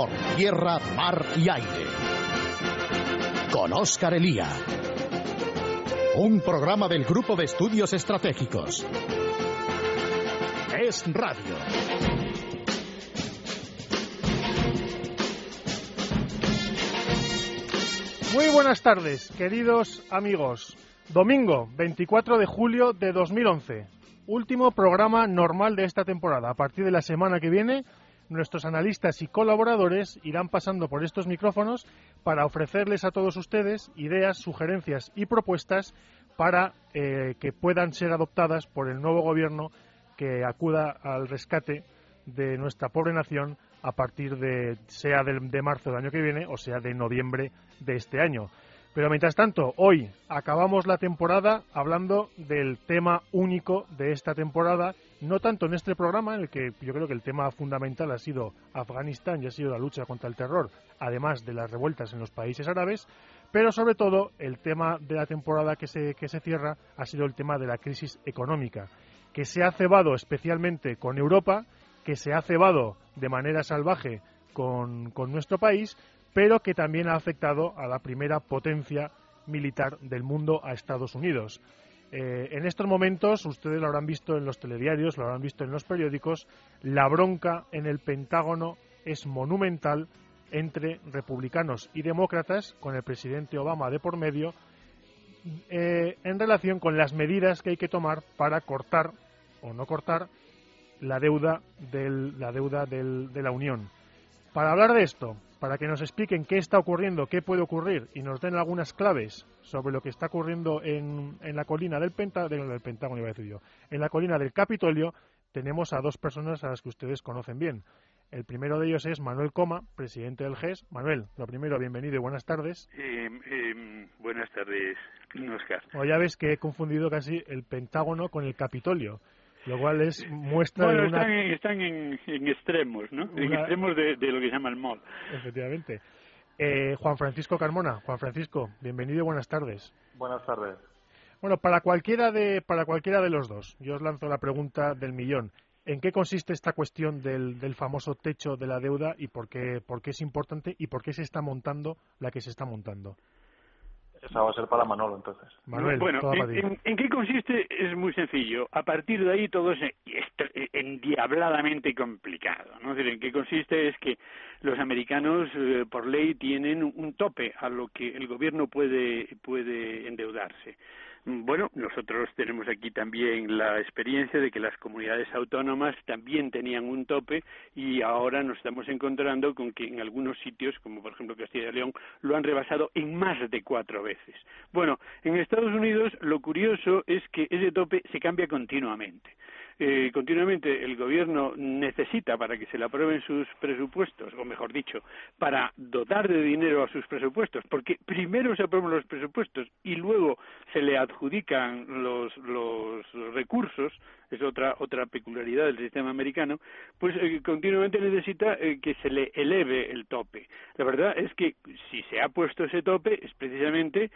por tierra, mar y aire. Con Óscar Elía. Un programa del Grupo de Estudios Estratégicos. Es Radio. Muy buenas tardes, queridos amigos. Domingo 24 de julio de 2011. Último programa normal de esta temporada. A partir de la semana que viene, nuestros analistas y colaboradores irán pasando por estos micrófonos para ofrecerles a todos ustedes ideas, sugerencias y propuestas para eh, que puedan ser adoptadas por el nuevo gobierno que acuda al rescate de nuestra pobre nación a partir de sea de, de marzo del año que viene o sea de noviembre de este año. Pero mientras tanto, hoy acabamos la temporada hablando del tema único de esta temporada, no tanto en este programa, en el que yo creo que el tema fundamental ha sido Afganistán y ha sido la lucha contra el terror, además de las revueltas en los países árabes, pero sobre todo el tema de la temporada que se, que se cierra ha sido el tema de la crisis económica, que se ha cebado especialmente con Europa, que se ha cebado de manera salvaje con, con nuestro país, pero que también ha afectado a la primera potencia militar del mundo, a Estados Unidos. Eh, en estos momentos, ustedes lo habrán visto en los telediarios, lo habrán visto en los periódicos, la bronca en el Pentágono es monumental entre republicanos y demócratas, con el presidente Obama de por medio, eh, en relación con las medidas que hay que tomar para cortar o no cortar la deuda, del, la deuda del, de la Unión. Para hablar de esto, para que nos expliquen qué está ocurriendo, qué puede ocurrir y nos den algunas claves sobre lo que está ocurriendo en, en la colina del, Penta, del Pentágono, iba a decir yo, en la colina del Capitolio, tenemos a dos personas a las que ustedes conocen bien. El primero de ellos es Manuel Coma, presidente del GES. Manuel, lo primero, bienvenido y buenas tardes. Eh, eh, buenas tardes, Oscar. O ya ves que he confundido casi el Pentágono con el Capitolio lo cual es muestra bueno, de una... están, en, están en, en, extremos, ¿no? En extremos de, de, lo que se llama el MOL. Efectivamente. Eh, Juan Francisco Carmona. Juan Francisco, bienvenido y buenas tardes. Buenas tardes. Bueno, para cualquiera de, para cualquiera de los dos, yo os lanzo la pregunta del millón. ¿En qué consiste esta cuestión del, del famoso techo de la deuda y por qué, por qué es importante y por qué se está montando la que se está montando? Esa va a ser para Manolo, entonces. Manuel, bueno, en, en, en, qué consiste? Es muy sencillo. A partir de ahí todo es endiabladamente complicado. ¿no? Es decir, en qué consiste es que los americanos, eh, por ley, tienen un tope a lo que el gobierno puede, puede endeudarse. Bueno, nosotros tenemos aquí también la experiencia de que las comunidades autónomas también tenían un tope y ahora nos estamos encontrando con que en algunos sitios, como por ejemplo Castilla y León, lo han rebasado en más de cuatro veces. Bueno, en Estados Unidos lo curioso es que ese tope se cambia continuamente eh, continuamente el gobierno necesita para que se le aprueben sus presupuestos, o mejor dicho, para dotar de dinero a sus presupuestos, porque primero se aprueban los presupuestos y luego se le adjudican los, los recursos, es otra otra peculiaridad del sistema americano, pues eh, continuamente necesita eh, que se le eleve el tope. La verdad es que si se ha puesto ese tope es precisamente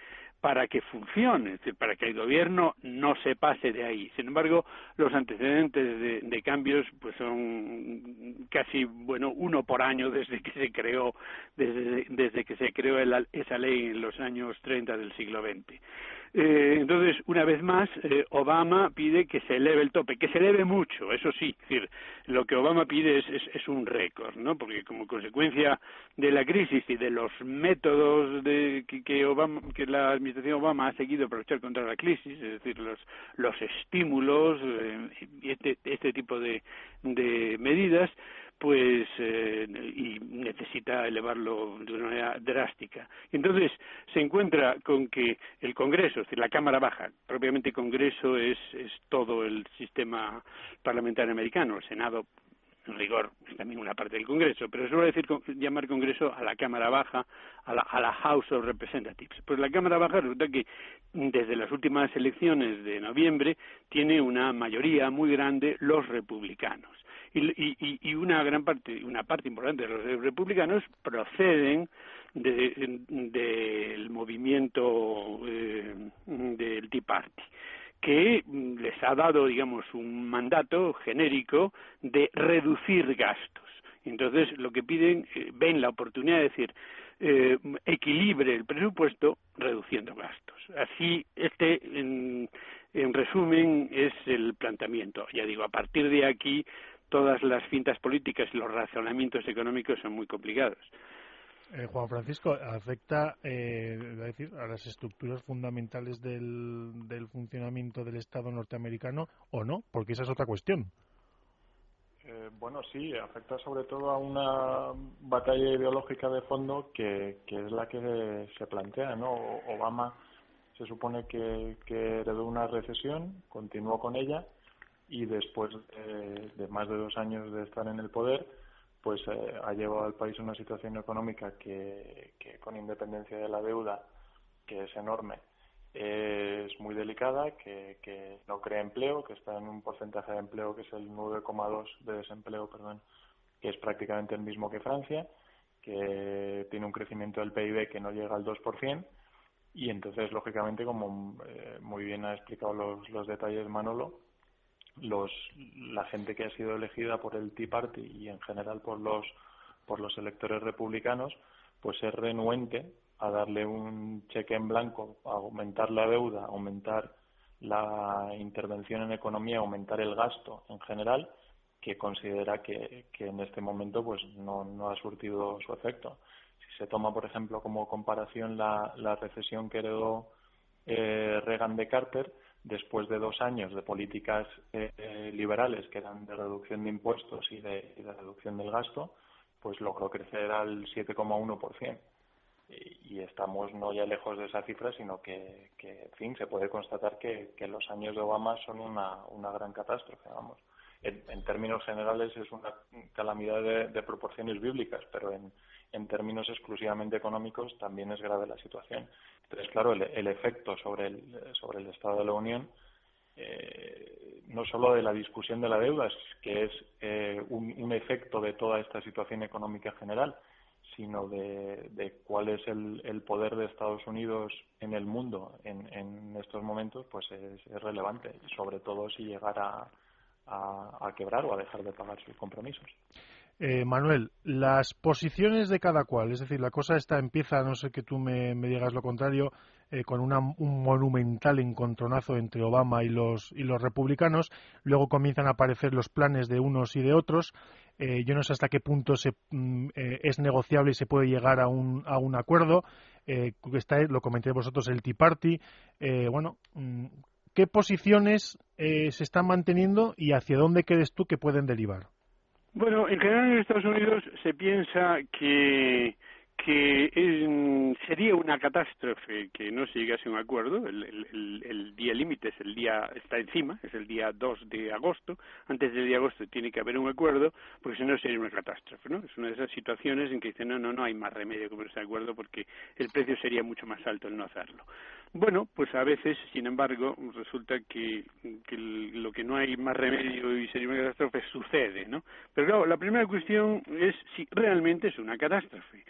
para que funcione, es decir, para que el gobierno no se pase de ahí. Sin embargo, los antecedentes de, de, cambios pues son casi bueno uno por año desde que se creó desde, desde que se creó el, esa ley en los años 30 del siglo XX. Eh, entonces, una vez más, eh, Obama pide que se eleve el tope, que se eleve mucho, eso sí. Es decir, lo que Obama pide es, es, un récord, ¿no? Porque como consecuencia de la crisis y de los métodos de, que, que, Obama, que la administración Obama ha seguido para luchar contra la crisis, es decir, los, los estímulos eh, y este, este tipo de medidas, pues eh, y necesita elevarlo de una manera drástica. Entonces se encuentra con que el Congreso, es decir, la Cámara Baja, propiamente Congreso es, es todo el sistema parlamentario americano, el Senado en rigor es también una parte del Congreso, pero suele decir llamar Congreso a la Cámara Baja, a la, a la House of Representatives. Pues la Cámara Baja resulta que desde las últimas elecciones de noviembre tiene una mayoría muy grande los republicanos y, y, y una gran parte, una parte importante de los republicanos proceden del de, movimiento eh, del Tea Party que les ha dado, digamos, un mandato genérico de reducir gastos. Entonces, lo que piden, eh, ven la oportunidad de decir, eh, equilibre el presupuesto reduciendo gastos. Así, este, en resumen, es el planteamiento. Ya digo, a partir de aquí, todas las cintas políticas y los razonamientos económicos son muy complicados. Eh, Juan Francisco, ¿afecta eh, decir, a las estructuras fundamentales del, del, funcionamiento del Estado norteamericano o no? Porque esa es otra cuestión. Eh, bueno, sí, afecta sobre todo a una batalla ideológica de fondo que, que es la que se plantea, ¿no? Obama se supone que, que heredó una recesión, continuó con ella y después de, de más de dos años de estar en el poder, pues eh, ha llevado al país una situación económica que, que, con independencia de la deuda, que es enorme, es muy delicada, que, que, no crea empleo, que está en un porcentaje de empleo que es el 9,2 de desempleo, perdón, que es prácticamente el mismo que Francia, que tiene un crecimiento del PIB que no llega al 2%, y entonces, lógicamente, como eh, muy bien ha explicado los, los detalles Manolo, los, la gente que ha sido elegida por el Tea Party y en general por los, por los electores republicanos, pues es renuente a darle un cheque en blanco, a aumentar la deuda, aumentar la intervención en economía, aumentar el gasto en general, que considera que, que en este momento pues no, no ha surtido su efecto. Si se toma, por ejemplo, como comparación la, la recesión que heredó eh, Reagan de Carter, después de dos años de políticas eh, liberales que eran de reducción de impuestos y de, y de reducción del gasto, pues logró crecer al 7,1%. Y, y estamos no ya lejos de esa cifra, sino que, que en fin, se puede constatar que, que los años de Obama son una, una gran catástrofe, vamos. En, términos generales es una calamidad de, proporciones bíblicas, pero en, en términos exclusivamente económicos también es grave la situación. Entonces, claro, el, el efecto sobre el, sobre el Estado de la Unión, eh, no solo de la discusión de la deuda, que es eh, un, efecto de toda esta situación económica general, sino de, de cuál es el, el, poder de Estados Unidos en el mundo en, en estos momentos, pues es, es, relevante, sobre todo si llegara a, a quebrar o a dejar de pagar sus compromisos. Eh, Manuel, las posiciones de cada cual, es decir, la cosa esta empieza, no sé que tú me, me digas lo contrario, eh, con una, un monumental encontronazo entre Obama y los, y los republicanos, luego comienzan a aparecer los planes de unos y de otros, eh, yo no sé hasta qué punto se, mm, eh, es negociable y se puede llegar a un, a un acuerdo, está, lo comenté vosotros, el Tea Party, bueno, mm, ¿qué posiciones se están manteniendo y hacia dónde crees tú que pueden derivar? Bueno, en general en Estados Unidos se piensa que que sería una catástrofe que no se llegase a un acuerdo. El día límite es el día, está encima, es el día 2 de agosto. Antes del día de agosto tiene que haber un acuerdo, porque si no sería una catástrofe, ¿no? Es una de esas situaciones en que dicen, no, no, no hay más remedio que ponerse de acuerdo porque el precio sería mucho más alto el no hacerlo. Bueno, pues a veces, sin embargo, resulta que, que lo que no hay más remedio y sería una catástrofe sucede, ¿no? Pero claro, la primera cuestión es si realmente es una catástrofe.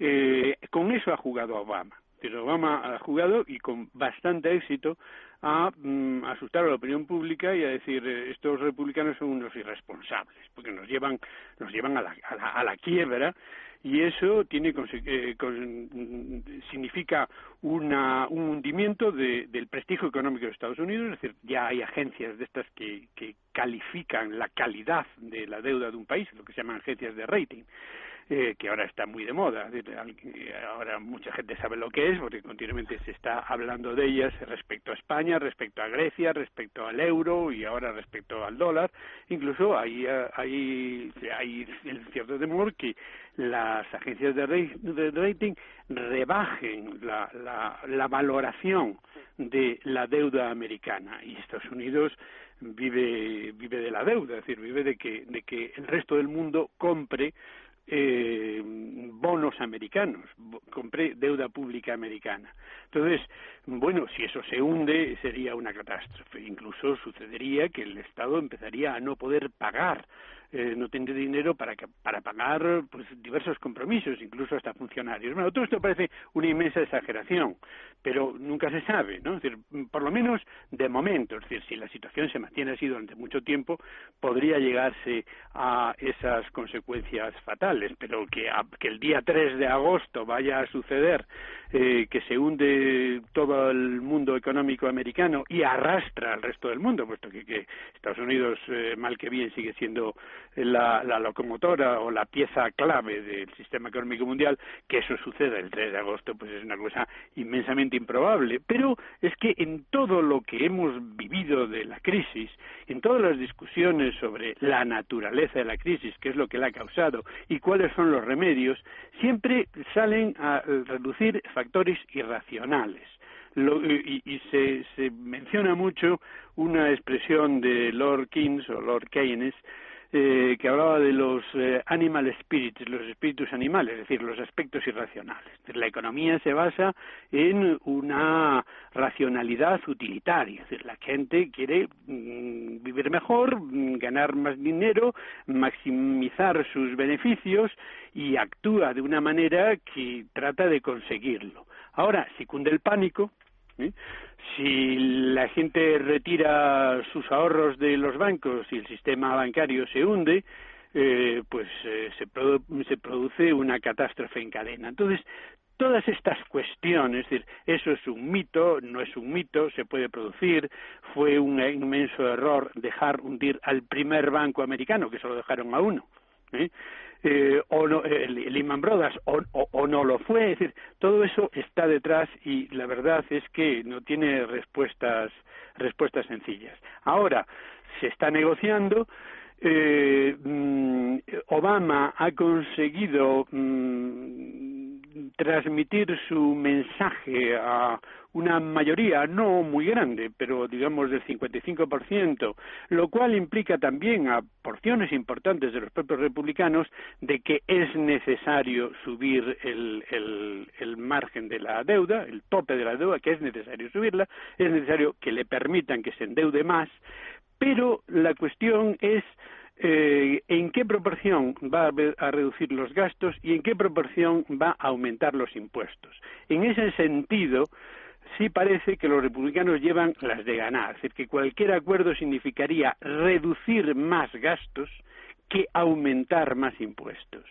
Eh, con eso ha jugado Obama. Pero Obama ha jugado y con bastante éxito a mm, asustar a la opinión pública y a decir eh, estos republicanos son unos irresponsables porque nos llevan nos llevan a la, a la, a la quiebra y eso tiene eh, con, significa una, un hundimiento de, del prestigio económico de Estados Unidos, es decir, ya hay agencias de estas que, que califican la calidad de la deuda de un país, lo que se llaman agencias de rating eh, que ahora está muy de moda. Ahora mucha gente sabe lo que es porque continuamente se está hablando de ellas respecto a España, respecto a Grecia, respecto al euro y ahora respecto al dólar. Incluso hay, hay, hay el cierto temor que las agencias de rating rebajen la, la, la valoración de la deuda americana y Estados Unidos vive vive de la deuda, es decir, vive de que de que el resto del mundo compre eh, bonos americanos, compré deuda pública americana. Entonces, bueno, si eso se hunde sería una catástrofe. Incluso sucedería que el Estado empezaría a no poder pagar eh, no tiene dinero para, para pagar pues, diversos compromisos, incluso hasta funcionarios. Bueno, todo esto parece una inmensa exageración, pero nunca se sabe, ¿no? Es decir, por lo menos de momento, es decir, si la situación se mantiene así durante mucho tiempo, podría llegarse a esas consecuencias fatales, pero que, que el día 3 de agosto vaya a suceder eh, que se hunde todo el mundo económico americano y arrastra al resto del mundo, puesto que, que Estados Unidos, eh, mal que bien, sigue siendo la, la, locomotora o la pieza clave del sistema económico mundial, que eso suceda el 3 de agosto, pues es una cosa inmensamente improbable. Pero es que en todo lo que hemos vivido de la crisis, en todas las discusiones sobre la naturaleza de la crisis, qué es lo que la ha causado y cuáles son los remedios, siempre salen a reducir factores irracionales. y, se, se, menciona mucho una expresión de Lord Keynes o Lord Keynes eh, que hablaba de los eh, animal spirits, los espíritus animales, es decir, los aspectos irracionales. La economía se basa en una racionalidad utilitaria, es decir, la gente quiere mm, vivir mejor, mm, ganar más dinero, maximizar sus beneficios y actúa de una manera que trata de conseguirlo. Ahora, si cunde el pánico, ¿eh? si la gente retira sus ahorros de los bancos y el sistema bancario se hunde, eh, pues eh, se, se produce una catástrofe en cadena. Entonces, todas estas cuestiones, es decir, eso es un mito, no es un mito, se puede producir, fue un inmenso error dejar hundir al primer banco americano, que solo dejaron a uno. ¿eh? Eh, o no, eh, Lehman Brothers o, o, no lo fue, es decir, todo eso está detrás y la verdad es que no tiene respuestas respuestas sencillas. Ahora se está negociando. Eh, mm, Obama ha conseguido mm, transmitir su mensaje a una mayoría no muy grande, pero digamos del 55%, lo cual implica también a porciones importantes de los propios republicanos de que es necesario subir el, el, el margen de la deuda, el tope de la deuda, que es necesario subirla, es necesario que le permitan que se endeude más, pero la cuestión es eh, en qué proporción va a, reducir los gastos y en qué proporción va a aumentar los impuestos. En ese sentido, sí parece que los republicanos llevan las de ganar, es decir, que cualquier acuerdo significaría reducir más gastos que aumentar más impuestos.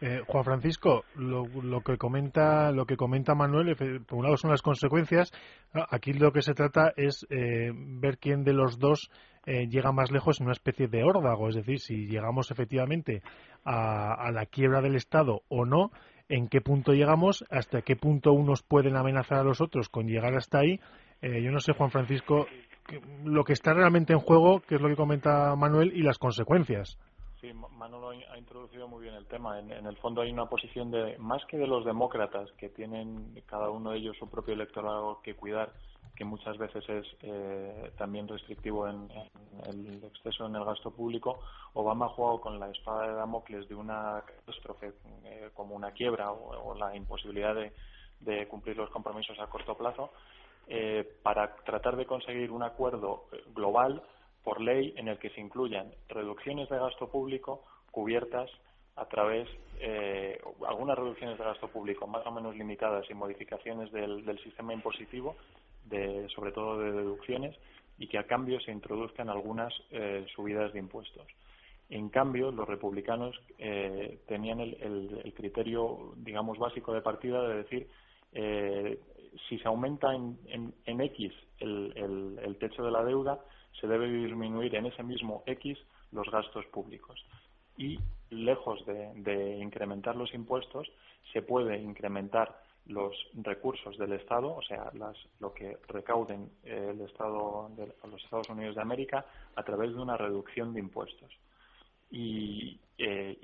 Eh, Juan Francisco, lo, que comenta lo que comenta Manuel, por un lado son las consecuencias. Aquí lo que se trata es eh, ver quién de los dos eh, llega más lejos en una especie de órdago, es decir, si llegamos efectivamente a, la quiebra del Estado o no, en qué punto llegamos, hasta qué punto unos pueden amenazar a los otros con llegar hasta ahí. yo no sé, Juan Francisco, lo que está realmente en juego, que es lo que comenta Manuel, y las consecuencias. Sí, Manolo ha introducido muy bien el tema. En, el fondo hay una posición de, más que de los demócratas, que tienen cada uno de ellos su propio electorado que cuidar, que muchas veces es eh, también restrictivo en, el exceso en el gasto público, Obama ha jugado con la espada de Damocles de una catástrofe eh, como una quiebra o, la imposibilidad de, cumplir los compromisos a corto plazo eh, para tratar de conseguir un acuerdo global por ley en el que se incluyan reducciones de gasto público cubiertas a través eh, algunas reducciones de gasto público más o menos limitadas y modificaciones del, sistema impositivo, de, sobre todo de deducciones, y que a cambio se introduzcan algunas eh, subidas de impuestos. En cambio, los republicanos eh, tenían el, criterio, digamos, básico de partida de decir si se aumenta en, en, X el techo de la deuda, se debe disminuir en ese mismo X los gastos públicos. Y lejos de, incrementar los impuestos, se puede incrementar los recursos del Estado, o sea, lo que recauden eh, el Estado de los Estados Unidos de América a través de una reducción de impuestos y, eh,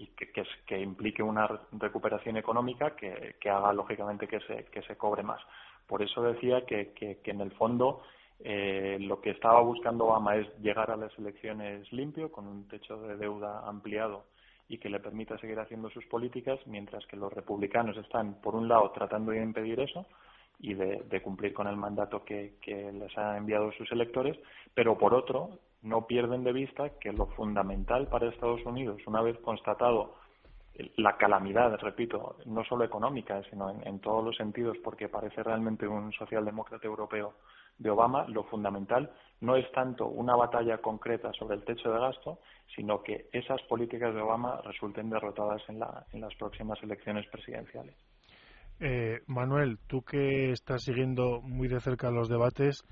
que, implique una recuperación económica que, haga lógicamente que se, que se cobre más. Por eso decía que, que en el fondo eh, lo que estaba buscando Obama es llegar a las elecciones limpio, con un techo de deuda ampliado y que le permita seguir haciendo sus políticas, mientras que los republicanos están, por un lado, tratando de impedir eso y de, cumplir con el mandato que, les ha enviado sus electores, pero por otro, no pierden de vista que lo fundamental para Estados Unidos, una vez constatado la calamidad, repito, no solo económica, sino en, todos los sentidos, porque parece realmente un socialdemócrata europeo de Obama, lo fundamental no es tanto una batalla concreta sobre el techo de gasto, sino que esas políticas de Obama resulten derrotadas en, las próximas elecciones presidenciales. Eh, Manuel, tú que estás siguiendo muy de cerca los debates,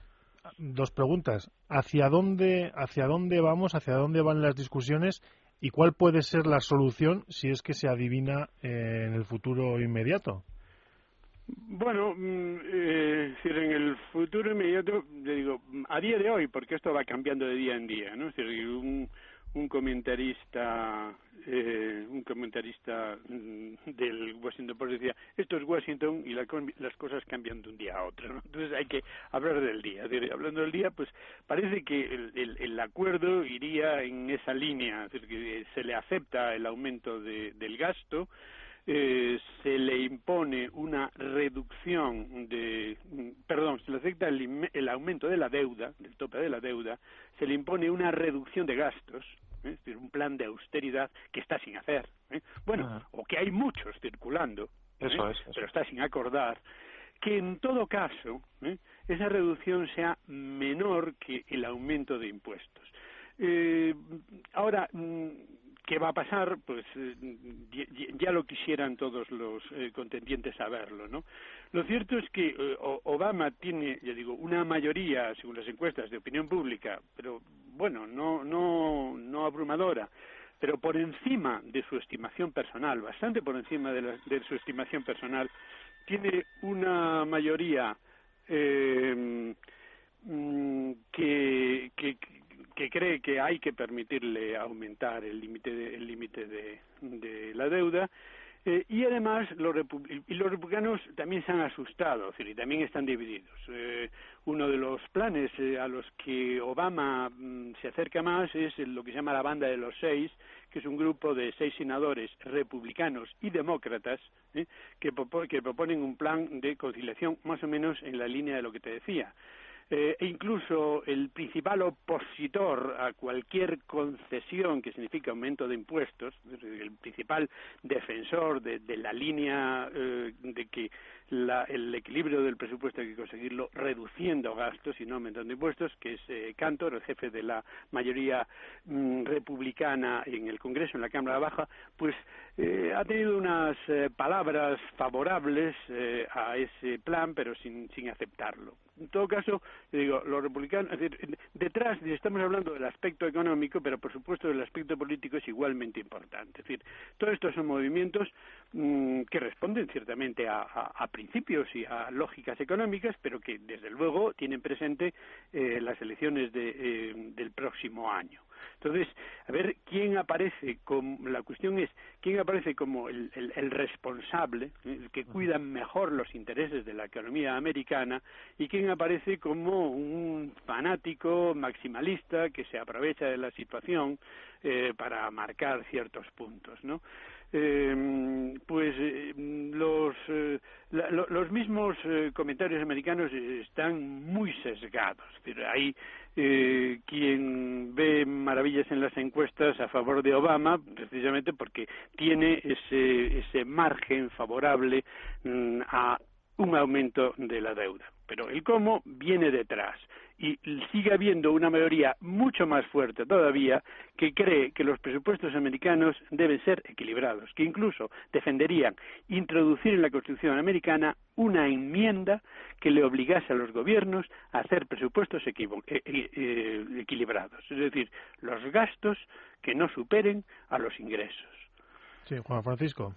dos preguntas. ¿Hacia dónde, hacia dónde vamos? ¿Hacia dónde van las discusiones? ¿Y cuál puede ser la solución si es que se adivina eh, en el futuro inmediato? Bueno, mm, eh, en el futuro inmediato, le digo, a día de hoy, porque esto va cambiando de día en día, ¿no? Es un, un comentarista eh, un comentarista mm, del Washington Post decía esto es Washington y las cosas cambian de un día a otro entonces hay que hablar del día hablando del día pues parece que el, el, acuerdo iría en esa línea es decir, se le acepta el aumento de, del gasto eh, se le impone una reducción de, perdón, se le acepta el, aumento de la deuda, del tope de la deuda, se le impone una reducción de gastos, ¿eh? es decir, un plan de austeridad que está sin hacer, ¿eh? bueno, o que hay muchos circulando, pero está sin acordar, que en todo caso esa reducción sea menor que el aumento de impuestos. ahora, mm, ¿Qué va a pasar? Pues eh, ya lo quisieran todos los eh, contendientes saberlo, ¿no? Lo cierto es que eh, Obama tiene, ya digo, una mayoría, según las encuestas de opinión pública, pero bueno, no, no, no abrumadora, pero por encima de su estimación personal, bastante por encima de, de su estimación personal, tiene una mayoría eh, mm, que, que cree que hay que permitirle aumentar el límite de, el límite de, la deuda eh, y además los, y republicanos también se han asustado, es decir, también están divididos. Eh, uno de los planes eh, a los que Obama mm, se acerca más es lo que se llama la banda de los seis, que es un grupo de seis senadores republicanos y demócratas que, que proponen un plan de conciliación más o menos en la línea de lo que te decía eh, e incluso el principal opositor a cualquier concesión que signifique aumento de impuestos, el principal defensor de, la línea eh, de que el equilibrio del presupuesto hay que conseguirlo reduciendo gastos y no aumentando impuestos, que es eh, Cantor, el jefe de la mayoría mm, republicana en el Congreso, en la Cámara Baja, pues eh, ha tenido unas eh, palabras favorables a ese plan, pero sin, sin aceptarlo. En todo caso, digo, los republicanos, es decir, detrás estamos hablando del aspecto económico, pero por supuesto el aspecto político es igualmente importante. Es decir, todos estos son movimientos mm, que responden ciertamente a, a principios y a lógicas económicas, pero que desde luego tienen presente eh, las elecciones de, eh, del próximo año. Entonces, a ver quién aparece como, la cuestión es quién aparece como el, el, responsable, el que cuida mejor los intereses de la economía americana y quién aparece como un fanático maximalista que se aprovecha de la situación eh, para marcar ciertos puntos, ¿no? Eh, pues eh, los, eh, los mismos eh, comentarios americanos están muy sesgados. Es decir, hay quien ve maravillas en las encuestas a favor de Obama, precisamente porque tiene ese, ese margen favorable mm, a un aumento de la deuda. Pero el cómo viene detrás y sigue habiendo una mayoría mucho más fuerte todavía que cree que los presupuestos americanos deben ser equilibrados, que incluso defenderían introducir en la Constitución americana una enmienda que le obligase a los gobiernos a hacer presupuestos eh, eh, eh, equilibrados, es decir, los gastos que no superen a los ingresos. Sí, Juan Francisco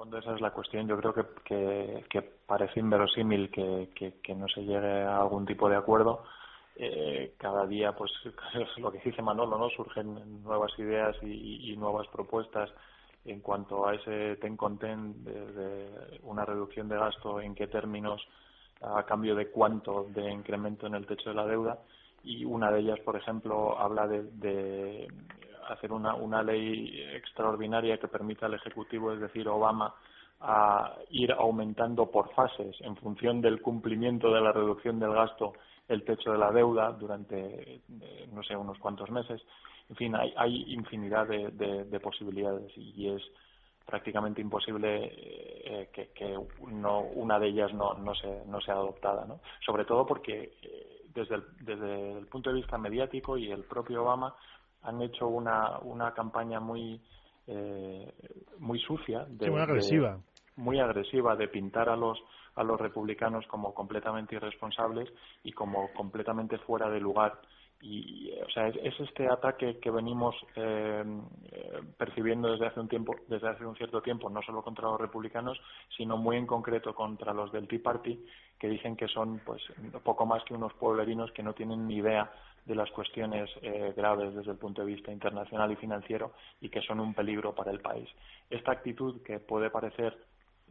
fondo esa es la cuestión. Yo creo que, que, parece inverosímil que, que, no se llegue a algún tipo de acuerdo. Eh, cada día, pues, es lo que dice Manolo, ¿no? Surgen nuevas ideas y, nuevas propuestas en cuanto a ese ten con ten de, una reducción de gasto, en qué términos, a cambio de cuánto de incremento en el techo de la deuda. Y una de ellas, por ejemplo, habla de hacer una, una ley extraordinaria que permita al Ejecutivo, es decir, Obama, a ir aumentando por fases en función del cumplimiento de la reducción del gasto el techo de la deuda durante, no sé, unos cuantos meses. En fin, hay, hay infinidad de, posibilidades y es prácticamente imposible eh, que, no, una de ellas no, no, se, no sea adoptada, ¿no? Sobre todo porque eh, desde, el, desde el punto de vista mediático y el propio Obama han hecho una, una campaña muy eh, muy sucia, de, muy agresiva, muy agresiva de pintar a los a los republicanos como completamente irresponsables y como completamente fuera de lugar. Y o sea es, este ataque que venimos eh, percibiendo desde hace un tiempo desde hace un cierto tiempo no solo contra los republicanos sino muy en concreto contra los del Tea Party que dicen que son pues poco más que unos pueblerinos que no tienen ni idea de las cuestiones eh, graves desde el punto de vista internacional y financiero y que son un peligro para el país. Esta actitud que puede parecer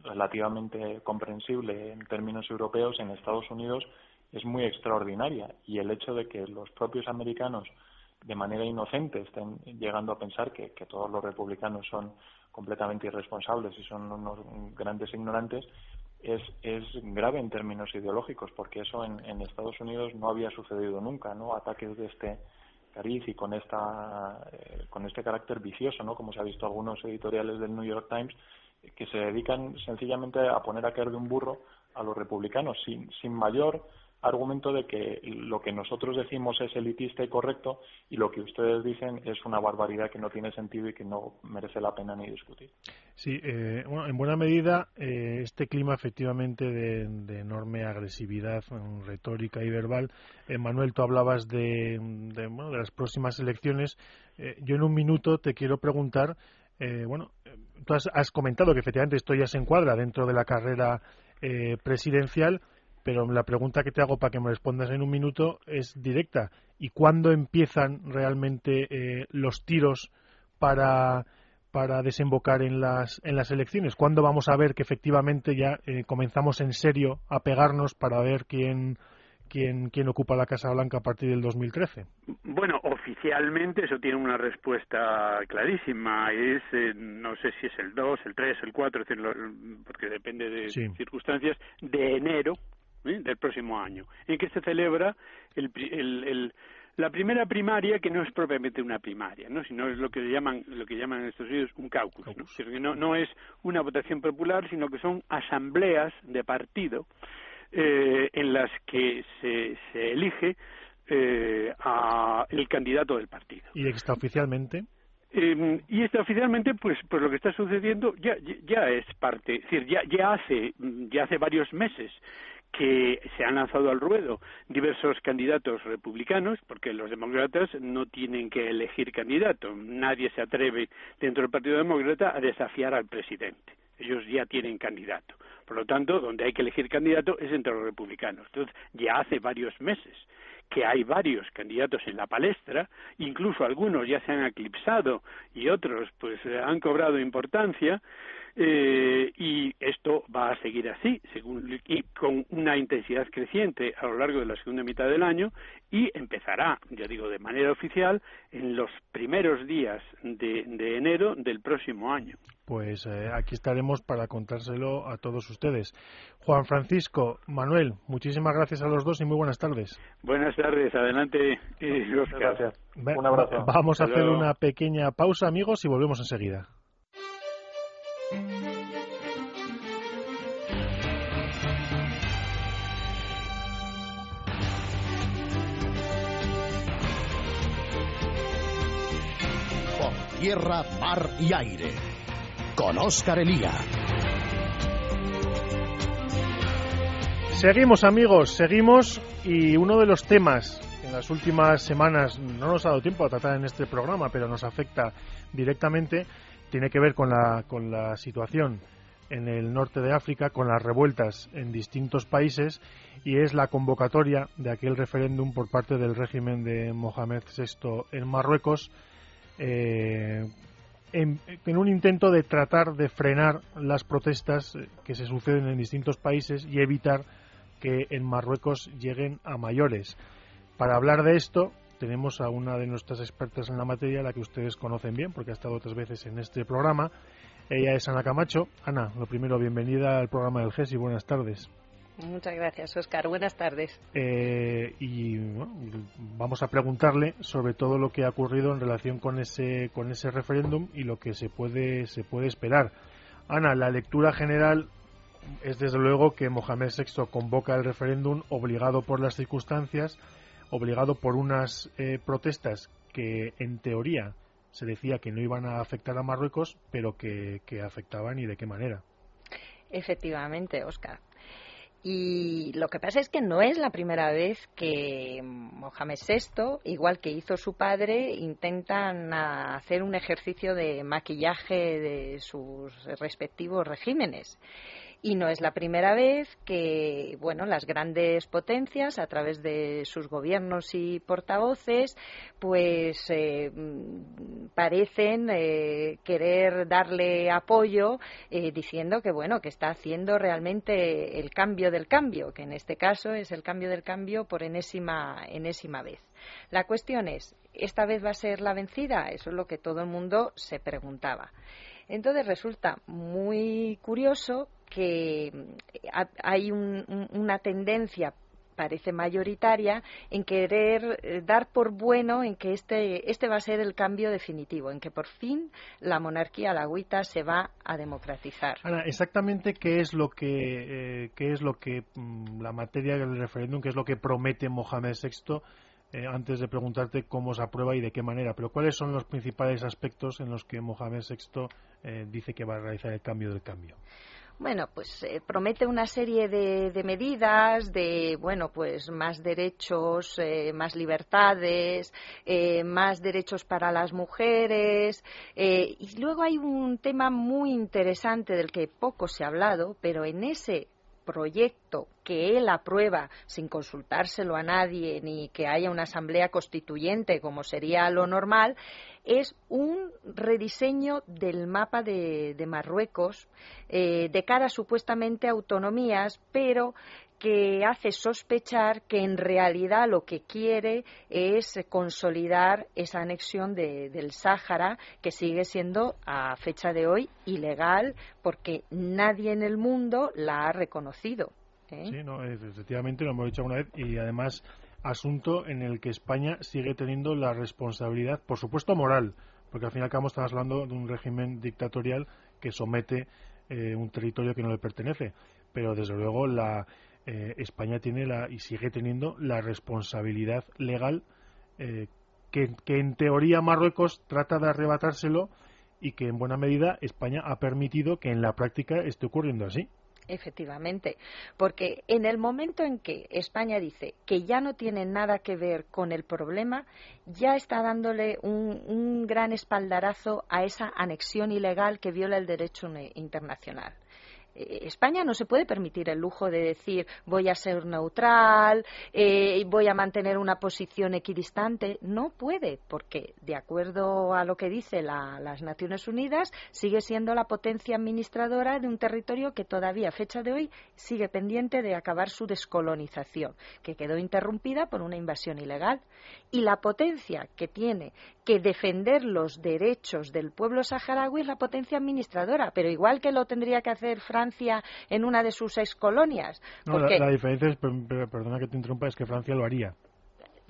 relativamente comprensible en términos europeos en Estados Unidos es muy extraordinaria y el hecho de que los propios americanos de manera inocente estén llegando a pensar que, todos los republicanos son completamente irresponsables y son unos grandes ignorantes es, es grave en términos ideológicos porque eso en, en Estados Unidos no había sucedido nunca no ataques de este cariz y con esta eh, con este carácter vicioso no como se ha visto algunos editoriales del New York Times que se dedican sencillamente a poner a caer de un burro a los republicanos sin, sin mayor argumento de que lo que nosotros decimos es elitista y correcto y lo que ustedes dicen es una barbaridad que no tiene sentido y que no merece la pena ni discutir. Sí, eh, bueno, en buena medida eh, este clima efectivamente de, enorme agresividad retórica y verbal. Eh, Manuel, tú hablabas de, de, bueno, de las próximas elecciones. yo en un minuto te quiero preguntar, bueno, tú has, has, comentado que efectivamente esto ya se encuadra dentro de la carrera presidencial pero la pregunta que te hago para que me respondas en un minuto es directa. ¿Y cuándo empiezan realmente eh, los tiros para, para desembocar en las, en las elecciones? ¿Cuándo vamos a ver que efectivamente ya eh, comenzamos en serio a pegarnos para ver quién, quién, quién ocupa la Casa Blanca a partir del 2013? Bueno, oficialmente eso tiene una respuesta clarísima. Es, eh, no sé si es el 2, el 3, el 4, porque depende de circunstancias, de enero ¿eh? del próximo año, en que se celebra el, el, la primera primaria que no es propiamente una primaria, ¿no? sino es lo que llaman lo que llaman en Estados Unidos un caucus, ¿no? no, es una votación popular, sino que son asambleas de partido eh, en las que se, se elige eh, a el candidato del partido. ¿Y extraoficialmente? Eh, y oficialmente pues pues lo que está sucediendo ya ya es parte es decir ya ya hace ya hace varios meses que se han lanzado al ruedo diversos candidatos republicanos, porque los demócratas no tienen que elegir candidato. Nadie se atreve dentro del Partido Demócrata a desafiar al presidente. Ellos ya tienen candidato. Por lo tanto, donde hay que elegir candidato es entre los republicanos. Entonces, ya hace varios meses que hay varios candidatos en la palestra, incluso algunos ya se han eclipsado y otros pues han cobrado importancia, eh, y esto va a seguir así, según, y con una intensidad creciente a lo largo de la segunda mitad del año y empezará, ya digo, de manera oficial en los primeros días de, enero del próximo año. Pues eh, aquí estaremos para contárselo a todos ustedes. Juan Francisco, Manuel, muchísimas gracias a los dos y muy buenas tardes. Buenas tardes, adelante. Gracias. Un abrazo. Vamos a hacer una pequeña pausa, amigos, y volvemos enseguida. tierra, mar y aire. Con Oscar Elía. Seguimos amigos, seguimos y uno de los temas en las últimas semanas no nos ha dado tiempo a tratar en este programa, pero nos afecta directamente, tiene que ver con la, con la situación en el norte de África, con las revueltas en distintos países y es la convocatoria de aquel referéndum por parte del régimen de Mohamed VI en Marruecos eh, en, un intento de tratar de frenar las protestas que se suceden en distintos países y evitar que en Marruecos lleguen a mayores. Para hablar de esto tenemos a una de nuestras expertas en la materia, la que ustedes conocen bien, porque ha estado otras veces en este programa. Ella es Ana Camacho. Ana, lo primero, bienvenida al programa del GES y buenas tardes. Muchas gracias, Oscar. Buenas tardes. Eh, y vamos a preguntarle sobre todo lo que ha ocurrido en relación con ese con ese referéndum y lo que se puede se puede esperar. Ana, la lectura general es desde luego que Mohamed VI convoca el referéndum obligado por las circunstancias, obligado por unas eh, protestas que en teoría se decía que no iban a afectar a Marruecos, pero que, que afectaban y de qué manera. Efectivamente, Oscar. Y lo que pasa es que no es la primera vez que Mohamed VI, igual que hizo su padre, intentan hacer un ejercicio de maquillaje de sus respectivos regímenes. Y no es la primera vez que, bueno, las grandes potencias, a través de sus gobiernos y portavoces, pues eh, parecen eh, querer darle apoyo eh, diciendo que, bueno, que está haciendo realmente el cambio del cambio, que en este caso es el cambio del cambio por enésima, enésima vez. La cuestión es, ¿esta vez va a ser la vencida? Eso es lo que todo el mundo se preguntaba. Entonces resulta muy curioso que hay una tendencia parece mayoritaria en querer eh, dar por bueno en que este, este va a ser el cambio definitivo, en que por fin la monarquía lagüita se va a democratizar. Ana, exactamente qué es lo que, eh, qué es lo que mm, la materia del referéndum, qué es lo que promete Mohamed VI eh, antes de preguntarte cómo se aprueba y de qué manera, pero cuáles son los principales aspectos en los que Mohamed VI dice que va a realizar el cambio del cambio bueno, pues eh, promete una serie de, medidas de, bueno, pues más derechos, eh, más libertades, eh, más derechos para las mujeres. y luego hay un tema muy interesante del que poco se ha hablado, pero en ese proyecto que él aprueba sin consultárselo a nadie ni que haya una asamblea constituyente como sería lo normal, es un rediseño del mapa de, Marruecos eh, de cara supuestamente a autonomías, pero que hace sospechar que en realidad lo que quiere es consolidar esa anexión del Sáhara, que sigue siendo a fecha de hoy ilegal porque nadie en el mundo la ha reconocido. ¿eh? Sí, no, efectivamente lo hemos dicho una vez y además asunto en el que España sigue teniendo la responsabilidad, por supuesto moral, porque al fin y al cabo estamos hablando de un régimen dictatorial que somete eh, un territorio que no le pertenece, pero desde luego la eh, España tiene la y sigue teniendo la responsabilidad legal eh, que, en teoría Marruecos trata de arrebatárselo y que en buena medida España ha permitido que en la práctica esté ocurriendo así. Efectivamente, porque en el momento en que España dice que ya no tiene nada que ver con el problema, ya está dándole un, un gran espaldarazo a esa anexión ilegal que viola el derecho internacional. Eh, España no se puede permitir el lujo de decir voy a ser neutral, eh, voy a mantener una posición equidistante. No puede, porque de acuerdo a lo que dice las Naciones Unidas, sigue siendo la potencia administradora de un territorio que todavía, a fecha de hoy, sigue pendiente de acabar su descolonización, que quedó interrumpida por una invasión ilegal. Y la potencia que tiene que defender los derechos del pueblo saharaui es la potencia administradora, pero igual que lo tendría que hacer Francia en una de sus ex colonias. la, diferencia es, perdona que te interrumpa, es que Francia lo haría.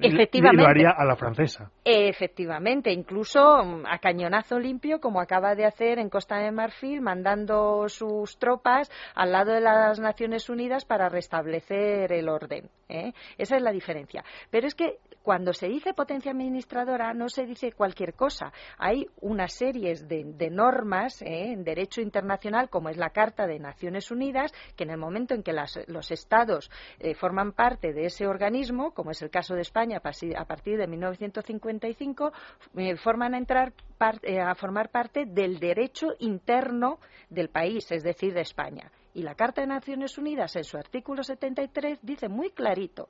Efectivamente. Y lo haría a la francesa. Efectivamente, incluso mm, a cañonazo limpio, como acaba de hacer en Costa de Marfil, mandando sus tropas al lado de las Naciones Unidas para restablecer el orden. ¿eh? Esa es la diferencia. Pero es que cuando se dice potencia administradora no se dice cualquier cosa. Hay una serie de, normas ¿eh? en derecho internacional, como es la Carta de Naciones Unidas, que en el momento en que los Estados eh, forman parte de ese organismo, como es el caso de España a partir de 1955, eh, forman a entrar a formar parte del derecho interno del país, es decir, de España. Y la Carta de Naciones Unidas, en su artículo 73, dice muy clarito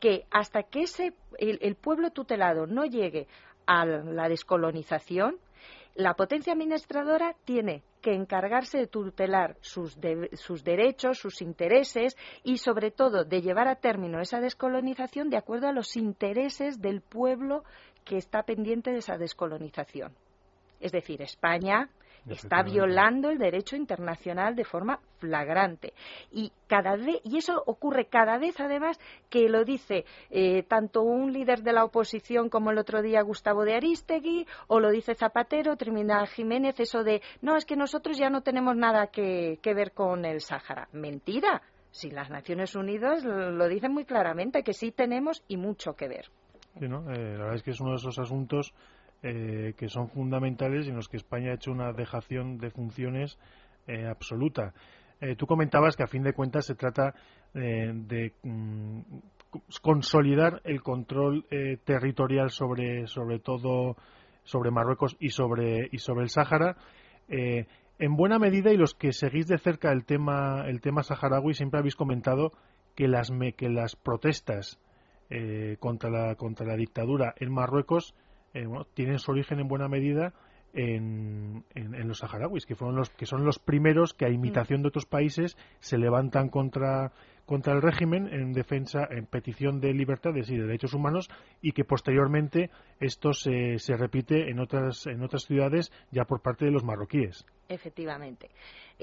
que hasta que ese, el, pueblo tutelado no llegue a la descolonización, la potencia administradora tiene que encargarse de tutelar sus, sus, derechos, sus intereses y, sobre todo, de llevar a término esa descolonización de acuerdo a los intereses del pueblo que está pendiente de esa descolonización. Es decir, España, Está violando el derecho internacional de forma flagrante. Y, cada vez, y eso ocurre cada vez, además, que lo dice eh, tanto un líder de la oposición como el otro día Gustavo de Aristegui, o lo dice Zapatero, Trinidad Jiménez, eso de, no, es que nosotros ya no tenemos nada que, que ver con el Sáhara. Mentira. Si las Naciones Unidas lo dicen muy claramente, que sí tenemos y mucho que ver. Sí, ¿no? Eh, la verdad es que es uno de esos asuntos eh, que son fundamentales y en los que España ha hecho una dejación de funciones eh, absoluta. tú comentabas que a fin de cuentas se trata de mm, consolidar el control territorial sobre, sobre todo sobre Marruecos y sobre, y sobre el Sáhara. en buena medida, y los que seguís de cerca el tema, el tema saharaui, siempre habéis comentado que las, que las protestas eh, contra, la, contra la dictadura en Marruecos eh, tienen su origen en buena medida en, en, los saharauis, que, fueron los, que son los primeros que, a imitación de otros países, se levantan contra, contra el régimen en defensa, en petición de libertades y de derechos humanos, y que posteriormente esto se, se repite en otras, en otras ciudades ya por parte de los marroquíes. Efectivamente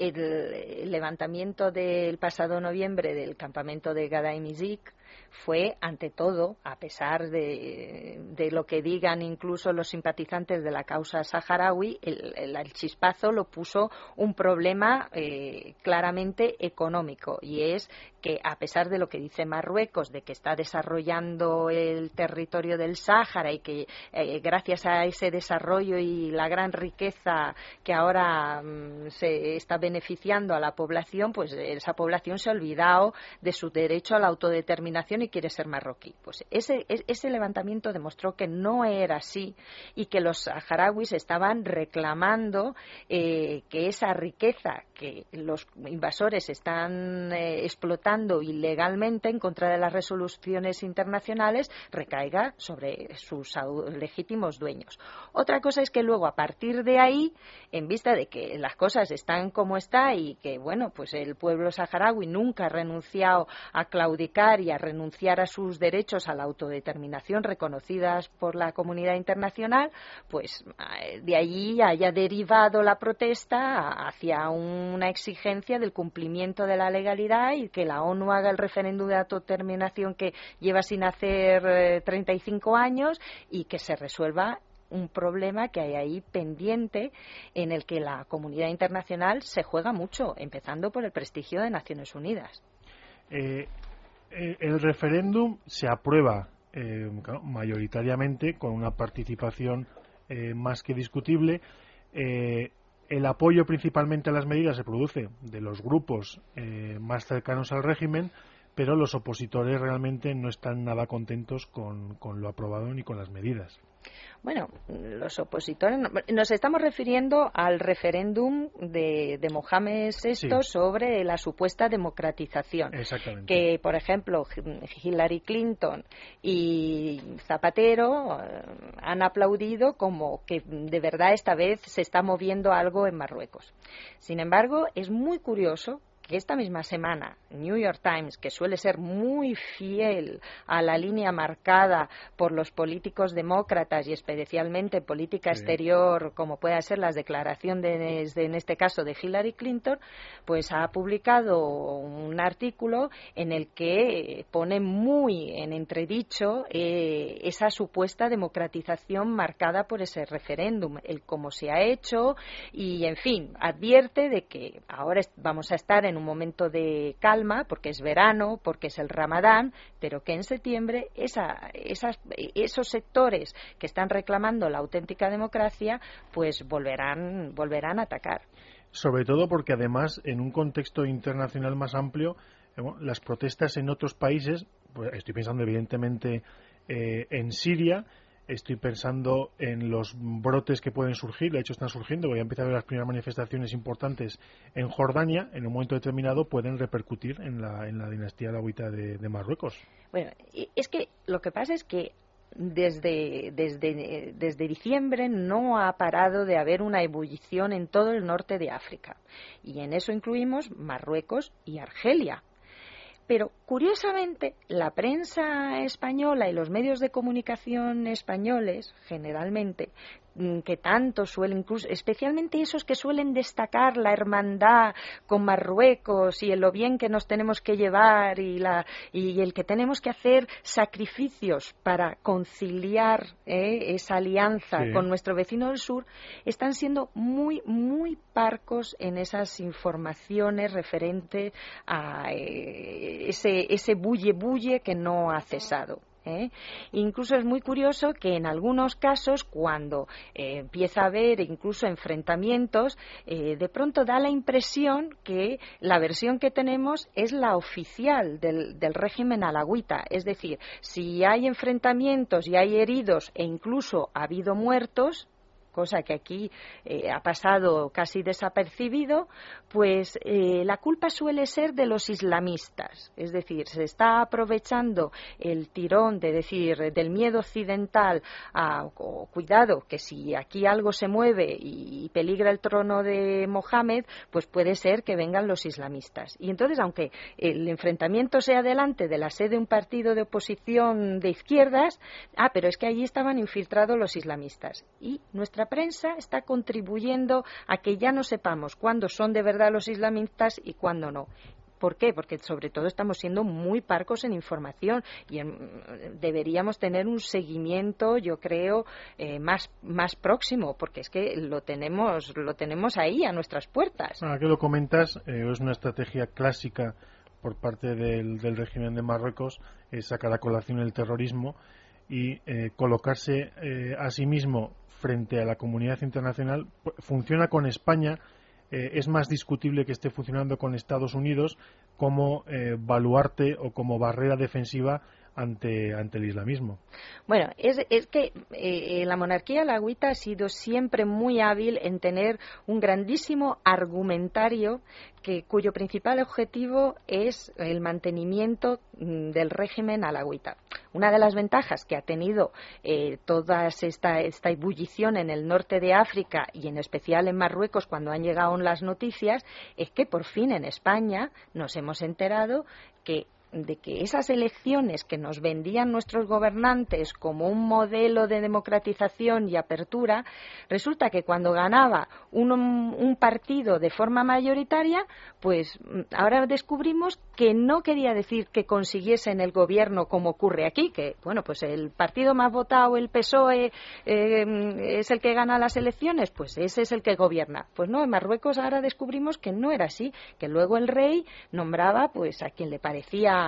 el, levantamiento del pasado noviembre del campamento de Gadaimizik fue, ante todo, a pesar de, lo que digan incluso los simpatizantes de la causa saharaui, el, chispazo lo puso un problema eh, claramente económico. Y es que, a pesar de lo que dice Marruecos, de que está desarrollando el territorio del Sáhara y que, eh, gracias a ese desarrollo y la gran riqueza que ahora mm, se está beneficiando a la población, pues esa población se ha olvidado de su derecho a la autodeterminación y quiere ser marroquí. Pues ese, ese levantamiento demostró que no era así y que los saharauis estaban reclamando eh, que esa riqueza que los invasores están eh, explotando ilegalmente en contra de las resoluciones internacionales recaiga sobre sus legítimos dueños. Otra cosa es que luego, a partir de ahí, en vista de que las cosas están como está y que, bueno, pues el pueblo saharaui nunca ha renunciado a claudicar y a renunciar a sus derechos a la autodeterminación reconocidas por la comunidad internacional, pues eh, de allí haya derivado la protesta hacia un una exigencia del cumplimiento de la legalidad y que la ONU haga el referéndum de autodeterminación que lleva sin hacer 35 eh, años y que se resuelva un problema que hay ahí pendiente en el que la comunidad internacional se juega mucho, empezando por el prestigio de Naciones Unidas. Eh, eh, el referéndum se aprueba mayoritariamente con una participación más que discutible. El apoyo principalmente a las medidas se produce de los grupos eh, más cercanos al régimen, pero los opositores realmente no están nada contentos con, con lo aprobado ni con las medidas. Bueno, los opositores. Nos estamos refiriendo al referéndum de, de Mohamed VI sobre la supuesta democratización. Que, por ejemplo, Hillary Clinton y Zapatero eh, han aplaudido como que de verdad esta vez se está moviendo algo en Marruecos. Sin embargo, es muy curioso que esta misma semana New York Times, que suele ser muy fiel a la línea marcada por los políticos demócratas y especialmente política exterior, como pueda ser las declaraciones de, en este caso de Hillary Clinton, pues ha publicado un artículo en el que pone muy en entredicho eh, esa supuesta democratización marcada por ese referéndum, el cómo se ha hecho y, en fin, advierte de que ahora vamos a estar en un momento de calma, porque es verano, porque es el ramadán, pero que en septiembre esos sectores que están reclamando la auténtica democracia, pues volverán, volverán a atacar. Sobre todo porque además, en un contexto internacional más amplio, eh, las protestas en otros países, pues estoy pensando evidentemente eh, en Siria, Estoy pensando en los brotes que pueden surgir, de hecho están surgiendo, voy a empezar a ver las primeras manifestaciones importantes en Jordania, en un momento determinado pueden repercutir en la, en la dinastía alawita de, de Marruecos. Bueno, es que lo que pasa es que desde, desde, desde, diciembre no ha parado de haber una ebullición en todo el norte de África. Y en eso incluimos Marruecos y Argelia. Pero, curiosamente, la prensa española y los medios de comunicación españoles, generalmente, mm, que tanto suelen, incluso, especialmente esos que suelen destacar la hermandad con Marruecos y lo bien que nos tenemos que llevar y, la, y el que tenemos que hacer sacrificios para conciliar eh, esa alianza con nuestro vecino del sur, están siendo muy, muy parcos en esas informaciones referente a eh, ese, ese bulle bulle que no ha cesado. ¿eh? Incluso es muy curioso que en algunos casos, cuando eh, empieza a haber incluso enfrentamientos, eh, de pronto da la impresión que la versión que tenemos es la oficial del, del régimen alagüita. Es decir, si hay enfrentamientos y hay heridos e incluso ha habido muertos, cosa que aquí ha pasado casi desapercibido, pues eh, la culpa suele ser de los islamistas. Es decir, se está aprovechando el tirón de decir del miedo occidental a cuidado, que si aquí algo se mueve y, peligra el trono de Mohammed, pues puede ser que vengan los islamistas. Y entonces, aunque el enfrentamiento sea delante de la sede de un partido de oposición de izquierdas, ah, pero es que allí estaban infiltrados los islamistas. Y nuestra prensa está contribuyendo a que ya no sepamos cuándo son de verdad los islamistas y cuándo no. ¿Por qué? Porque sobre todo estamos siendo muy parcos en información y deberíamos tener un seguimiento, yo creo, eh, más, más próximo, porque es que lo tenemos, lo tenemos ahí a nuestras puertas. Ahora que lo comentas, eh, es una estrategia clásica por parte del, del régimen de Marruecos, sacar a colación el terrorismo y eh, colocarse a sí mismo frente a la comunidad internacional funciona con España. Eh, es más discutible que esté funcionando con Estados Unidos como eh, baluarte o como barrera defensiva ante, ante el islamismo. Bueno, es, es que eh, la monarquía lagüita ha sido siempre muy hábil en tener un grandísimo argumentario que, cuyo principal objetivo es el mantenimiento mm, del régimen alagüita. Una de las ventajas que ha tenido eh, toda esta, esta ebullición en el norte de África y en especial en Marruecos cuando han llegado las noticias es que por fin en España nos hemos enterado que de que esas elecciones que nos vendían nuestros gobernantes como un modelo de democratización y apertura, resulta que cuando ganaba un, un, partido de forma mayoritaria, pues ahora descubrimos que no quería decir que consiguiesen el gobierno como ocurre aquí, que bueno, pues el partido más votado, el PSOE, eh, es el que gana las elecciones, pues ese es el que gobierna. Pues no, en Marruecos ahora descubrimos que no era así, que luego el rey nombraba pues a quien le parecía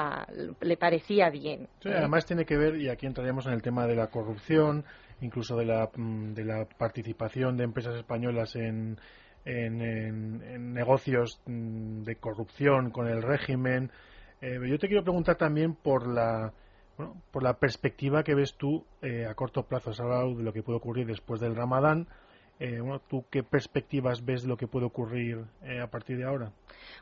le parecía bien. ¿eh? además tiene que ver, y aquí entraríamos en el tema de la corrupción, incluso de la, mm, de la participación de empresas españolas en, en, negocios mm, de corrupción con el régimen. Eh, yo te quiero preguntar también por la, por la perspectiva que ves tú eh, a corto plazo. Has hablado de lo que puede ocurrir después del Ramadán. ¿Tú qué perspectivas ves de lo que puede ocurrir a partir de ahora?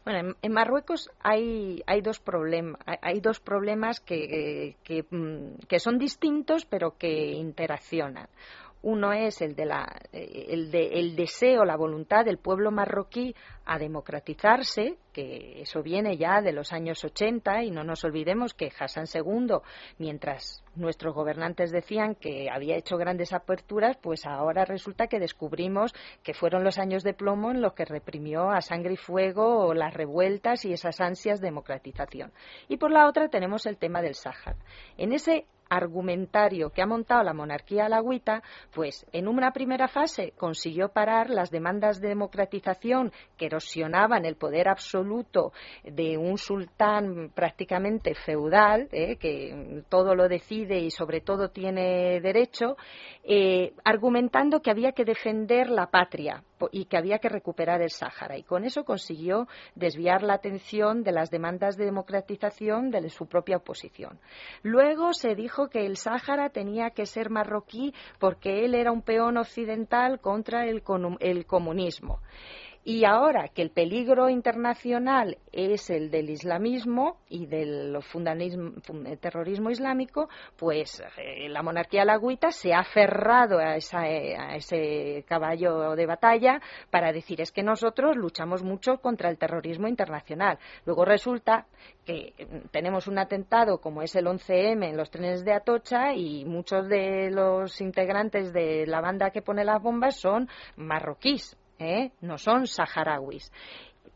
Bueno, en, Marruecos hay, hay, dos problemas, hay dos problemas que, que, mm, que son distintos pero que interaccionan. Uno es el, de la, el, de, el deseo, la voluntad del pueblo marroquí a democratizarse, que eso viene ya de los años 80 y no nos olvidemos que Hassan II, mientras nuestros gobernantes decían que había hecho grandes aperturas, pues ahora resulta que descubrimos que fueron los años de plomo en los que reprimió a sangre y fuego las revueltas y esas ansias de democratización. Y por la otra tenemos el tema del Sáhara. En ese argumentario que ha montado la monarquía alagüita, pues en una primera fase consiguió parar las demandas de democratización que erosionaban el poder absoluto de un sultán prácticamente feudal, eh, que todo lo decide y sobre todo tiene derecho, eh, argumentando que había que defender la patria y que había que recuperar el Sáhara. Y con eso consiguió desviar la atención de las demandas de democratización de su propia oposición. Luego se dijo que el Sáhara tenía que ser marroquí porque él era un peón occidental contra el, el comunismo. Y ahora que el peligro internacional es el del islamismo y del terrorismo islámico, pues eh, la monarquía lagüita se ha aferrado a, a ese caballo de batalla para decir es que nosotros luchamos mucho contra el terrorismo internacional. Luego resulta que tenemos un atentado como es el 11M en los trenes de Atocha y muchos de los integrantes de la banda que pone las bombas son marroquíes. ¿Eh? no son saharauis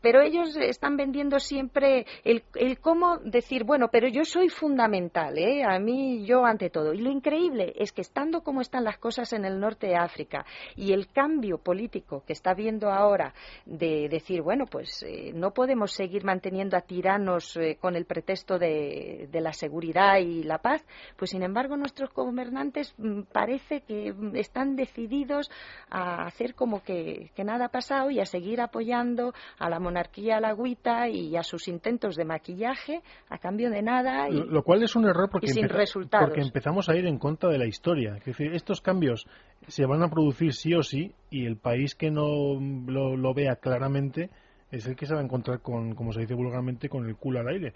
pero ellos están vendiendo siempre el, cómo decir, bueno, pero yo soy fundamental, ¿eh? a mí yo ante todo. Y lo increíble es que estando como están las cosas en el norte de África y el cambio político que está viendo ahora de decir, bueno, pues eh, no podemos seguir manteniendo a tiranos eh, con el pretexto de, la seguridad y la paz, pues sin embargo nuestros gobernantes mm, parece que mm, están decididos a hacer como que, que nada ha pasado y a seguir apoyando a la monarquía monarquía a la agüita y a sus intentos de maquillaje a cambio de nada. Y, lo, cual es un error porque, sin resultados. porque empezamos a ir en contra de la historia. Es decir, estos cambios se van a producir sí o sí y el país que no lo vea claramente es el que se va a encontrar con, como se dice vulgarmente, con el culo al aire.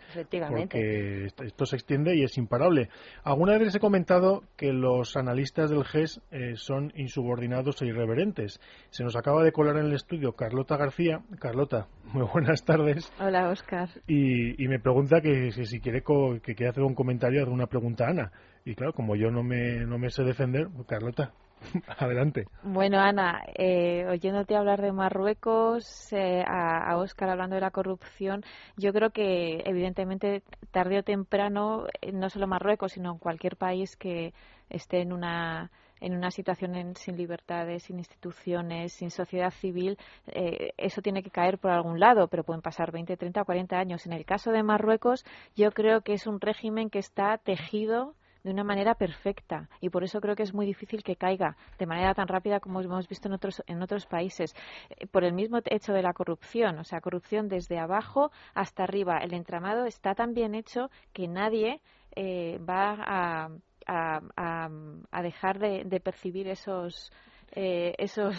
Porque esto se extiende y es imparable. Alguna vez les he comentado que los analistas del GES eh, son insubordinados e irreverentes. Se nos acaba de colar en el estudio Carlota García. Carlota, muy buenas tardes. Hola, Oscar. Y, me pregunta que, si quiere que quiere hacer un comentario, hacer una pregunta a Ana. Y claro, como yo no me, no me sé defender, pues, Carlota, Adelante. Bueno, Ana, eh, oyéndote hablar de Marruecos, eh, a, Oscar hablando de la corrupción, yo creo que evidentemente tarde o temprano, eh, no solo Marruecos, sino en cualquier país que esté en una en una situación sin libertades, sin instituciones, sin sociedad civil, eh, eso tiene que caer por algún lado, pero pueden pasar 20, 30 o 40 años. En el caso de Marruecos, yo creo que es un régimen que está tejido de una manera perfecta. Y por eso creo que es muy difícil que caiga de manera tan rápida como hemos visto en otros en otros países eh, por el mismo hecho de la corrupción. O sea corrupción desde abajo hasta arriba. El entramado está tan bien hecho que nadie eh, va a, a, dejar de, de percibir esos eh, esos.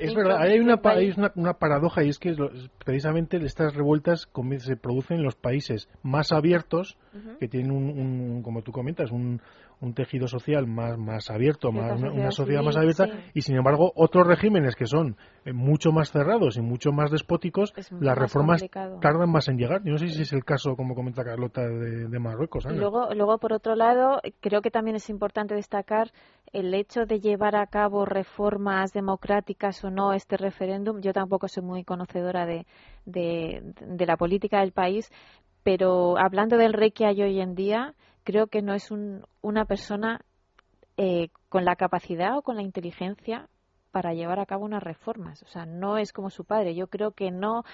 es verdad, hay, una, hay una, paradoja y es que precisamente estas revueltas se producen en los países más abiertos, que tienen un, como tú comentas, un, un tejido social más, más abierto, más, una, sociedad más abierta, y sin embargo otros regímenes que son eh, mucho más cerrados y mucho más despóticos, las reformas tardan más en llegar. Yo no sé si es el caso, como comenta Carlota, de, Marruecos. Luego, luego, por otro lado, creo que también es importante destacar el hecho de llevar a cabo reformas democráticas o no este referéndum. Yo tampoco soy muy conocedora de, de, de la política del país, pero hablando del rey que hay hoy en día, creo que no es una persona eh, con la capacidad o con la inteligencia para llevar a cabo unas reformas. O sea, no es como su padre. Yo creo que no,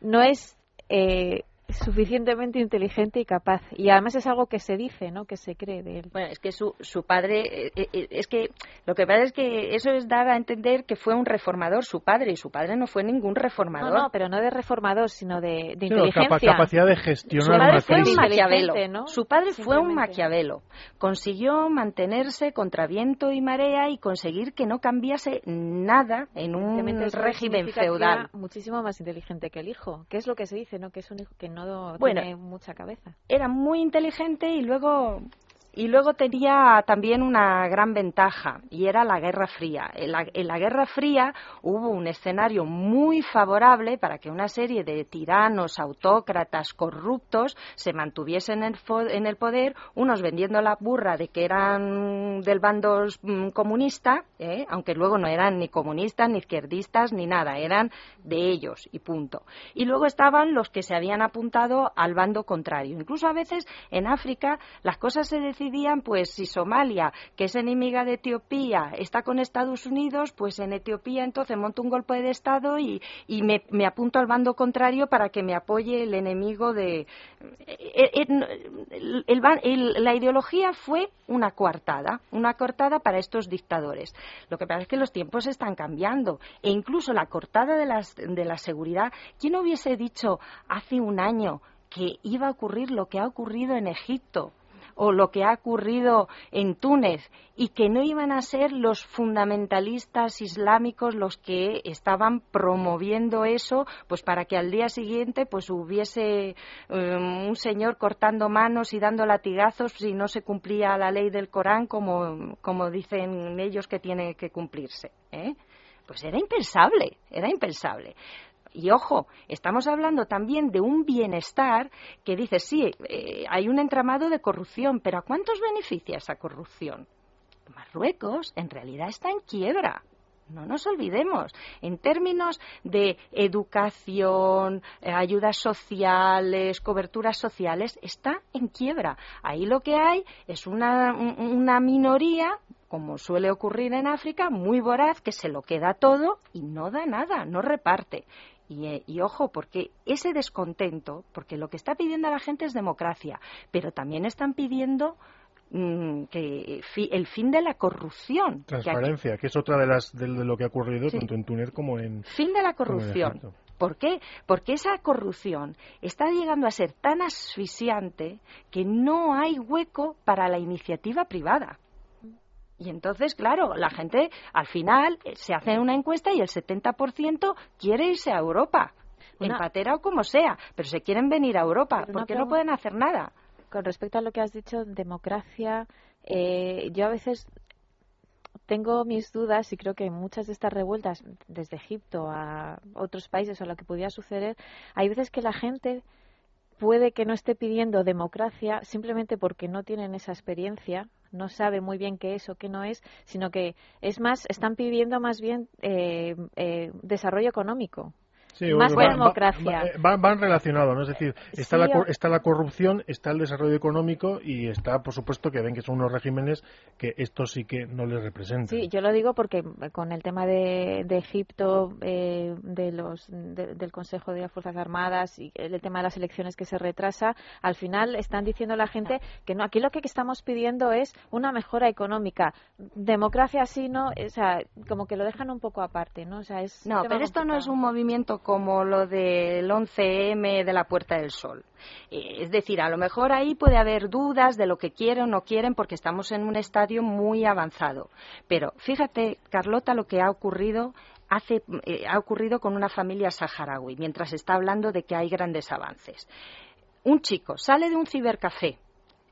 no es eh, suficientemente inteligente y capaz. Y además es algo que se dice, ¿no? Que se cree de él. Bueno, es que su, su padre, eh, eh, eh, es que lo que pasa es que eso es dar a entender que fue un reformador su padre y su padre no fue ningún reformador. No, no pero no de reformador, sino de, de inteligencia. capacidad de gestionar su padre fue un maquiavelo. Su padre fue un maquiavelo. Consiguió mantenerse contra viento y marea y conseguir que no cambiase nada en un régimen feudal. muchísimo más inteligente que el hijo. ¿Qué es lo que se dice, no? Que es un hijo que no bueno, tiene mucha cabeza. Era muy inteligente y luego y luego tenía también una gran ventaja y era la Guerra Fría. En la, Guerra Fría hubo un escenario muy favorable para que una serie de tiranos, autócratas, corruptos se mantuviesen en el, poder, unos vendiendo la burra de que eran del bando mm, comunista, ¿eh? aunque luego no eran ni comunistas, ni izquierdistas, ni nada, eran de ellos y punto. Y luego estaban los que se habían apuntado al bando contrario. Incluso a veces en África las cosas se pues si Somalia, que es enemiga de Etiopía, está con Estados Unidos, pues en Etiopía entonces monto un golpe de Estado y, me, apunto al bando contrario para que me apoye el enemigo de... Eh, eh, la ideología fue una coartada, una cortada para estos dictadores. Lo que pasa es que los tiempos están cambiando e incluso la cortada de, de la seguridad, ¿quién hubiese dicho hace un año que iba a ocurrir lo que ha ocurrido en Egipto? O lo que ha ocurrido en Túnez y que no iban a ser los fundamentalistas islámicos los que estaban promoviendo eso pues para que al día siguiente pues hubiese um, un señor cortando manos y dando latigazos si no se cumplía la ley del Corán como, como dicen ellos que tiene que cumplirse ¿eh? pues era impensable era impensable y ojo, estamos hablando también de un bienestar que dice, sí, eh, hay un entramado de corrupción, pero ¿a cuántos beneficia esa corrupción? Marruecos en realidad está en quiebra. No nos olvidemos, en términos de educación, eh, ayudas sociales, coberturas sociales, está en quiebra. Ahí lo que hay es una, una minoría como suele ocurrir en África, muy voraz, que se lo queda todo y no da nada, no reparte. Eh, y, ojo, porque ese descontento, porque lo que está pidiendo la gente es democracia, pero también están pidiendo mm, que el fin de la corrupción. Transparencia, que, es otra de las de, lo que ha ocurrido tanto en Túnez como en. Fin de la corrupción. ¿Por qué? Porque esa corrupción está llegando a ser tan asfixiante que no hay hueco para la iniciativa privada. Y entonces, claro, la gente al final eh, se hace una encuesta y el 70% quiere irse a Europa, en patera o como sea, pero se quieren venir a Europa, porque no pueden hacer nada. Con respecto a lo que has dicho, democracia, eh, yo a veces tengo mis dudas y creo que muchas de estas revueltas, desde Egipto a otros países o lo que pudiera suceder, hay veces que la gente puede que no esté pidiendo democracia simplemente porque no tienen esa experiencia no sabe muy bien qué es o qué no es, sino que es más, están pidiendo más bien eh, eh, desarrollo económico más democracia. Eh, van, relacionados, ¿no? Es decir, está, la, está la corrupción, está el desarrollo económico y está, por supuesto, que ven que son unos regímenes que esto sí que no les representan. Sí, yo lo digo porque con el tema de, Egipto, eh, de los, del Consejo de las Fuerzas Armadas y el tema de las elecciones que se retrasa, al final están diciendo la gente que no, aquí lo que estamos pidiendo es una mejora económica. Democracia sí, ¿no? O sea, como que lo dejan un poco aparte, ¿no? O sea, es no, pero esto no es un movimiento como lo del 11M de la Puerta del Sol. Eh, es decir, a lo mejor ahí puede haber dudas de lo que quieren o no quieren porque estamos en un estadio muy avanzado. Pero fíjate, Carlota, lo que ha ocurrido Hace, eh, ha ocurrido con una familia saharaui, mientras está hablando de que hay grandes avances. Un chico sale de un cibercafé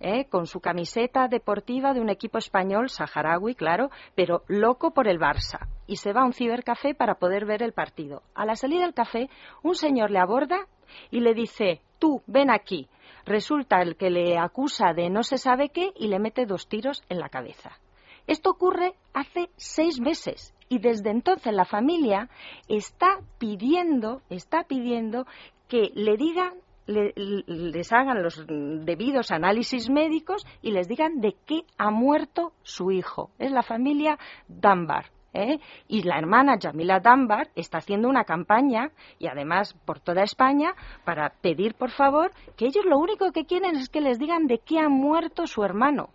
¿eh? con su camiseta deportiva de un equipo español, saharaui, claro, pero loco por el Barça. Y se va a un cibercafé para poder ver el partido. A la salida del café, un señor le aborda y le dice, tú, ven aquí. Resulta el que le acusa de no se sabe qué y le mete dos tiros en la cabeza. Esto ocurre hace seis meses y desde entonces la familia está pidiendo, está pidiendo que le digan les hagan los debidos análisis médicos y les digan de qué ha muerto su hijo. Es la familia Dunbar. ¿eh? Y la hermana Jamila Dunbar está haciendo una campaña, y además por toda España, para pedir, por favor, que ellos lo único que quieren es que les digan de qué ha muerto su hermano.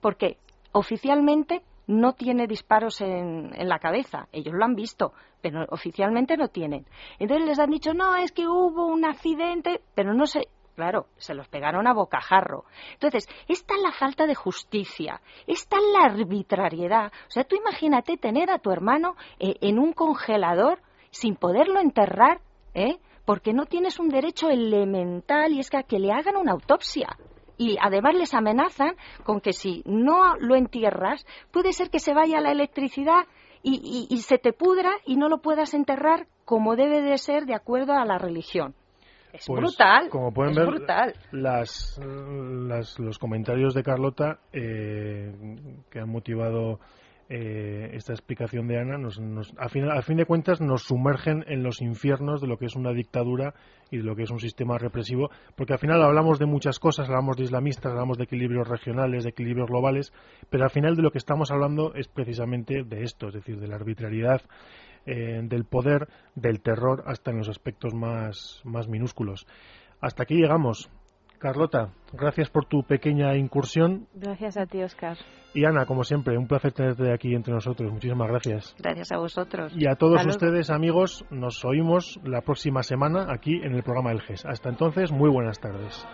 Porque oficialmente no tiene disparos en, la cabeza. Ellos lo han visto, pero oficialmente no tienen. Entonces les han dicho, no, es que hubo un accidente, pero no sé. Claro, se los pegaron a bocajarro. Entonces, es la falta de justicia, es la arbitrariedad. O sea, tú imagínate tener a tu hermano eh, en un congelador sin poderlo enterrar, ¿eh? porque no tienes un derecho elemental y es que a que le hagan una autopsia y además les amenazan con que si no lo entierras, puede ser que se vaya la electricidad y, se te pudra y no lo puedas enterrar como debe de ser de acuerdo a la religión. Es pues, brutal. Como pueden ver, Las, los comentarios de Carlota eh, que han motivado eh, esta explicación de Ana, nos, a, fin, fin, de cuentas, nos sumergen en los infiernos de lo que es una dictadura y de lo que es un sistema represivo, porque al final hablamos de muchas cosas, hablamos de islamistas, hablamos de equilibrios regionales, de equilibrios globales, pero al final de lo que estamos hablando es precisamente de esto, es decir, de la arbitrariedad, eh, del poder, del terror, hasta en los aspectos más, más minúsculos. Hasta aquí llegamos. Carlota, gracias por tu pequeña incursión. Gracias a ti, Oscar. Y Ana, como siempre, un placer tenerte aquí entre nosotros. Muchísimas gracias. Gracias a vosotros. Y a todos ustedes, amigos, nos oímos la próxima semana aquí en el programa El GES. Hasta entonces, muy buenas tardes.